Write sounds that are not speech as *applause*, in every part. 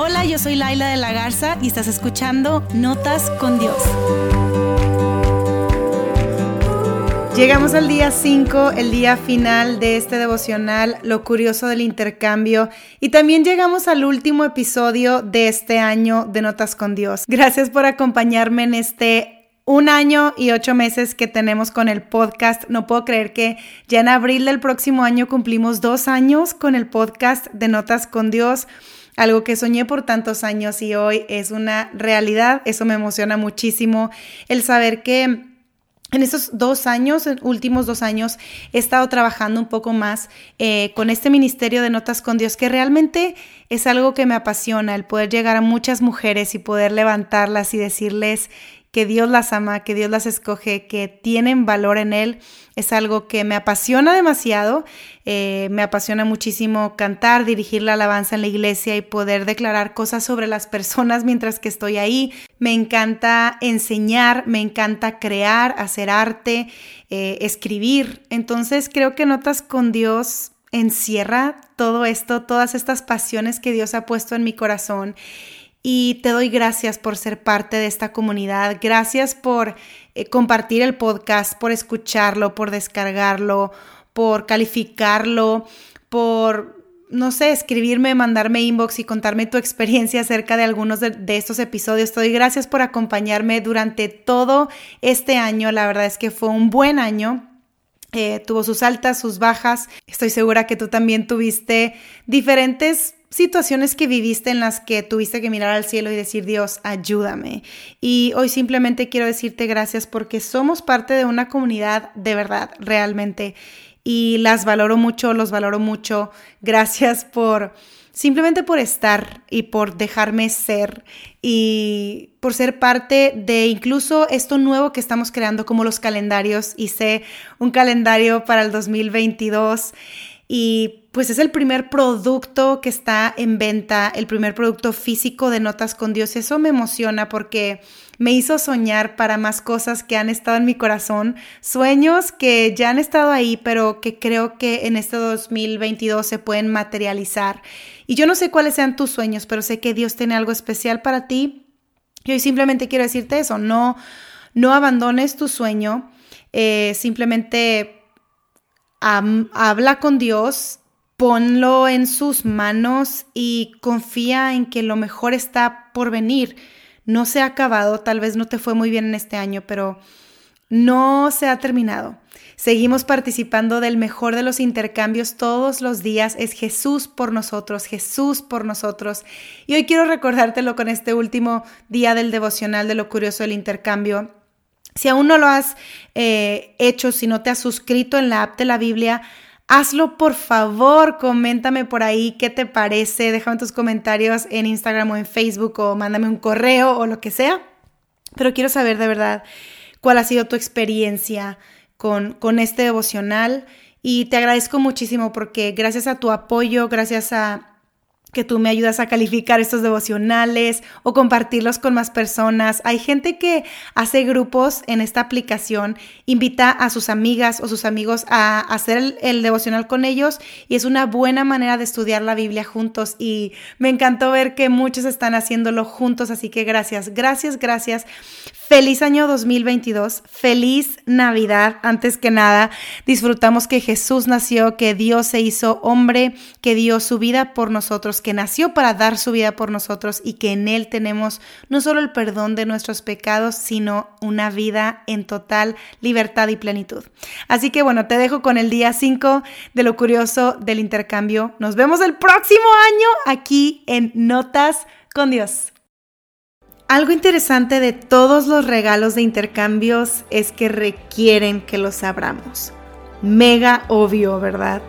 Hola, yo soy Laila de la Garza y estás escuchando Notas con Dios. Llegamos al día 5, el día final de este devocional, lo curioso del intercambio, y también llegamos al último episodio de este año de Notas con Dios. Gracias por acompañarme en este un año y ocho meses que tenemos con el podcast. No puedo creer que ya en abril del próximo año cumplimos dos años con el podcast de Notas con Dios algo que soñé por tantos años y hoy es una realidad. Eso me emociona muchísimo. El saber que en estos dos años, últimos dos años, he estado trabajando un poco más eh, con este ministerio de Notas con Dios, que realmente es algo que me apasiona, el poder llegar a muchas mujeres y poder levantarlas y decirles que Dios las ama, que Dios las escoge, que tienen valor en Él, es algo que me apasiona demasiado. Eh, me apasiona muchísimo cantar, dirigir la alabanza en la iglesia y poder declarar cosas sobre las personas mientras que estoy ahí. Me encanta enseñar, me encanta crear, hacer arte, eh, escribir. Entonces creo que Notas con Dios encierra todo esto, todas estas pasiones que Dios ha puesto en mi corazón y te doy gracias por ser parte de esta comunidad. Gracias por eh, compartir el podcast, por escucharlo, por descargarlo, por calificarlo, por, no sé, escribirme, mandarme inbox y contarme tu *laughs* experiencia acerca de algunos de, estos episodios. Te doy gracias por acompañarme durante todo este año. La verdad es que fue un buen año. Eh, tuvo sus altas, sus bajas. Estoy segura que tú también tuviste diferentes situaciones que viviste en las que tuviste que mirar al cielo y decir, Dios, ayúdame. Y hoy simplemente quiero decirte gracias porque somos parte de una comunidad de verdad, realmente. Y las valoro mucho, los valoro mucho. Gracias por simplemente por estar y por dejarme ser y por ser parte de incluso esto nuevo que estamos creando como los calendarios. Hice un calendario para el 2022 y pues es el primer producto que está en venta, el primer producto físico de Notas con Dios. Eso me emociona porque me hizo soñar para más cosas que han estado en mi corazón, sueños que ya han estado ahí, pero que creo que en este 2022 se pueden materializar. Y yo no sé cuáles sean tus sueños, pero sé que Dios tiene algo especial para ti. Y hoy simplemente quiero decirte eso, no, no abandones tu sueño, eh, simplemente habla con Dios, ponlo en sus manos y confía en que lo mejor está por venir. No se ha acabado, tal vez no te fue muy bien en este año, pero no se ha terminado. Seguimos participando del mejor de los intercambios todos los días. Es Jesús por nosotros, Jesús por nosotros. Y hoy quiero recordártelo con este último día del devocional de lo curioso del intercambio. Si aún no lo has eh, hecho, si no te has suscrito en la app de la Biblia, hazlo por favor, coméntame por ahí qué te parece, déjame tus comentarios en Instagram o en Facebook o mándame un correo o lo que sea. Pero quiero saber de verdad cuál ha sido tu experiencia con, con este devocional y te agradezco muchísimo porque gracias a tu apoyo, gracias a que tú me ayudas a calificar estos devocionales o compartirlos con más personas. Hay gente que hace grupos en esta aplicación, invita a sus amigas o sus amigos a hacer el, devocional con ellos y es una buena manera de estudiar la Biblia juntos y me encantó ver que muchos están haciéndolo juntos, así que gracias, gracias, gracias. Feliz año 2022, feliz Navidad. Antes que nada, disfrutamos que Jesús nació, que Dios se hizo hombre, que dio su vida por que nació para dar su vida por nosotros y que en Él tenemos no solo el perdón de nuestros pecados, sino una vida en total libertad y plenitud. Así que bueno, te dejo con el día 5 de lo curioso del intercambio. Nos vemos el próximo año aquí en Notas con Dios. Algo interesante de todos los regalos de intercambios es que requieren que los abramos. Mega obvio, ¿verdad?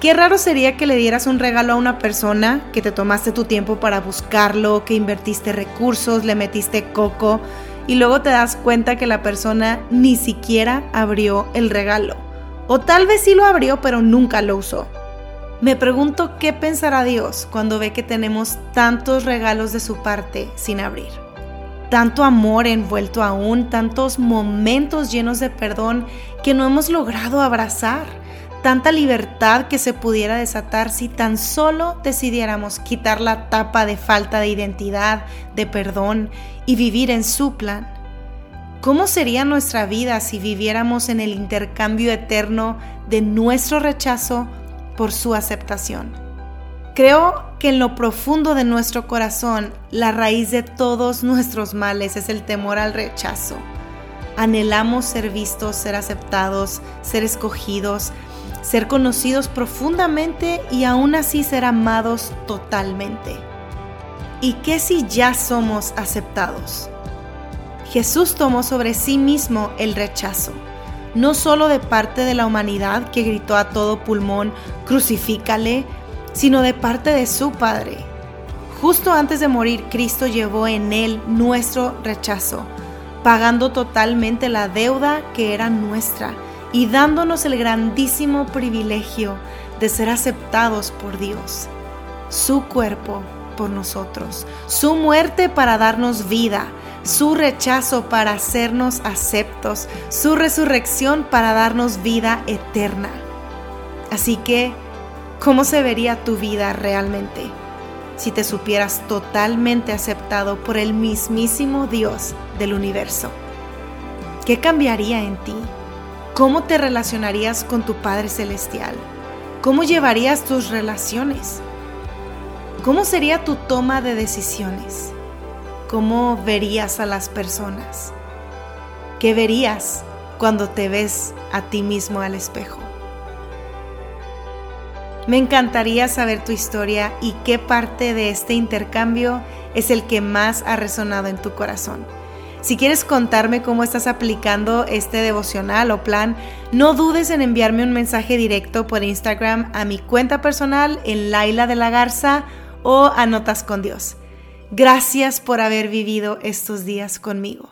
Qué raro sería que le dieras un regalo a una persona que te tomaste tu tiempo para buscarlo, que invertiste recursos, le metiste coco y luego te das cuenta que la persona ni siquiera abrió el regalo. O tal vez sí lo abrió pero nunca lo usó. Me pregunto qué pensará Dios cuando ve que tenemos tantos regalos de su parte sin abrir tanto amor envuelto aún, tantos momentos llenos de perdón que no hemos logrado abrazar, tanta libertad que se pudiera desatar si tan solo decidiéramos quitar la tapa de falta de identidad, de perdón y vivir en su plan. ¿Cómo sería nuestra vida si viviéramos en el intercambio eterno de nuestro rechazo por su aceptación? Creo que en lo profundo de nuestro corazón, la raíz de todos nuestros males es el temor al rechazo. Anhelamos ser vistos, ser aceptados, ser escogidos, ser conocidos profundamente y aún así ser amados totalmente. ¿Y qué si ya somos aceptados? Jesús tomó sobre sí mismo el rechazo, no solo de parte de la humanidad que gritó a todo pulmón, crucifícale, sino de parte de su Padre. Justo antes de morir, Cristo llevó en él nuestro rechazo, pagando totalmente la deuda que era nuestra y dándonos el grandísimo privilegio de ser aceptados por Dios. Su cuerpo por nosotros, su muerte para darnos vida, su rechazo para hacernos aceptos, su resurrección para darnos vida eterna. Así que, ¿cómo se vería tu vida realmente si te supieras totalmente aceptado por el mismísimo Dios del universo? ¿Qué cambiaría en ti? ¿Cómo te relacionarías con tu Padre Celestial? ¿Cómo llevarías tus relaciones? ¿Cómo sería tu toma de decisiones? ¿Cómo verías a las personas? ¿Qué verías cuando te ves a ti mismo al espejo? Me encantaría saber tu historia y qué parte de este intercambio es el que más ha resonado en tu corazón. Si quieres contarme cómo estás aplicando este devocional o plan, no dudes en enviarme un mensaje directo por Instagram a mi cuenta personal en Laila de la Garza o a Notas con Dios. Gracias por haber vivido estos días conmigo.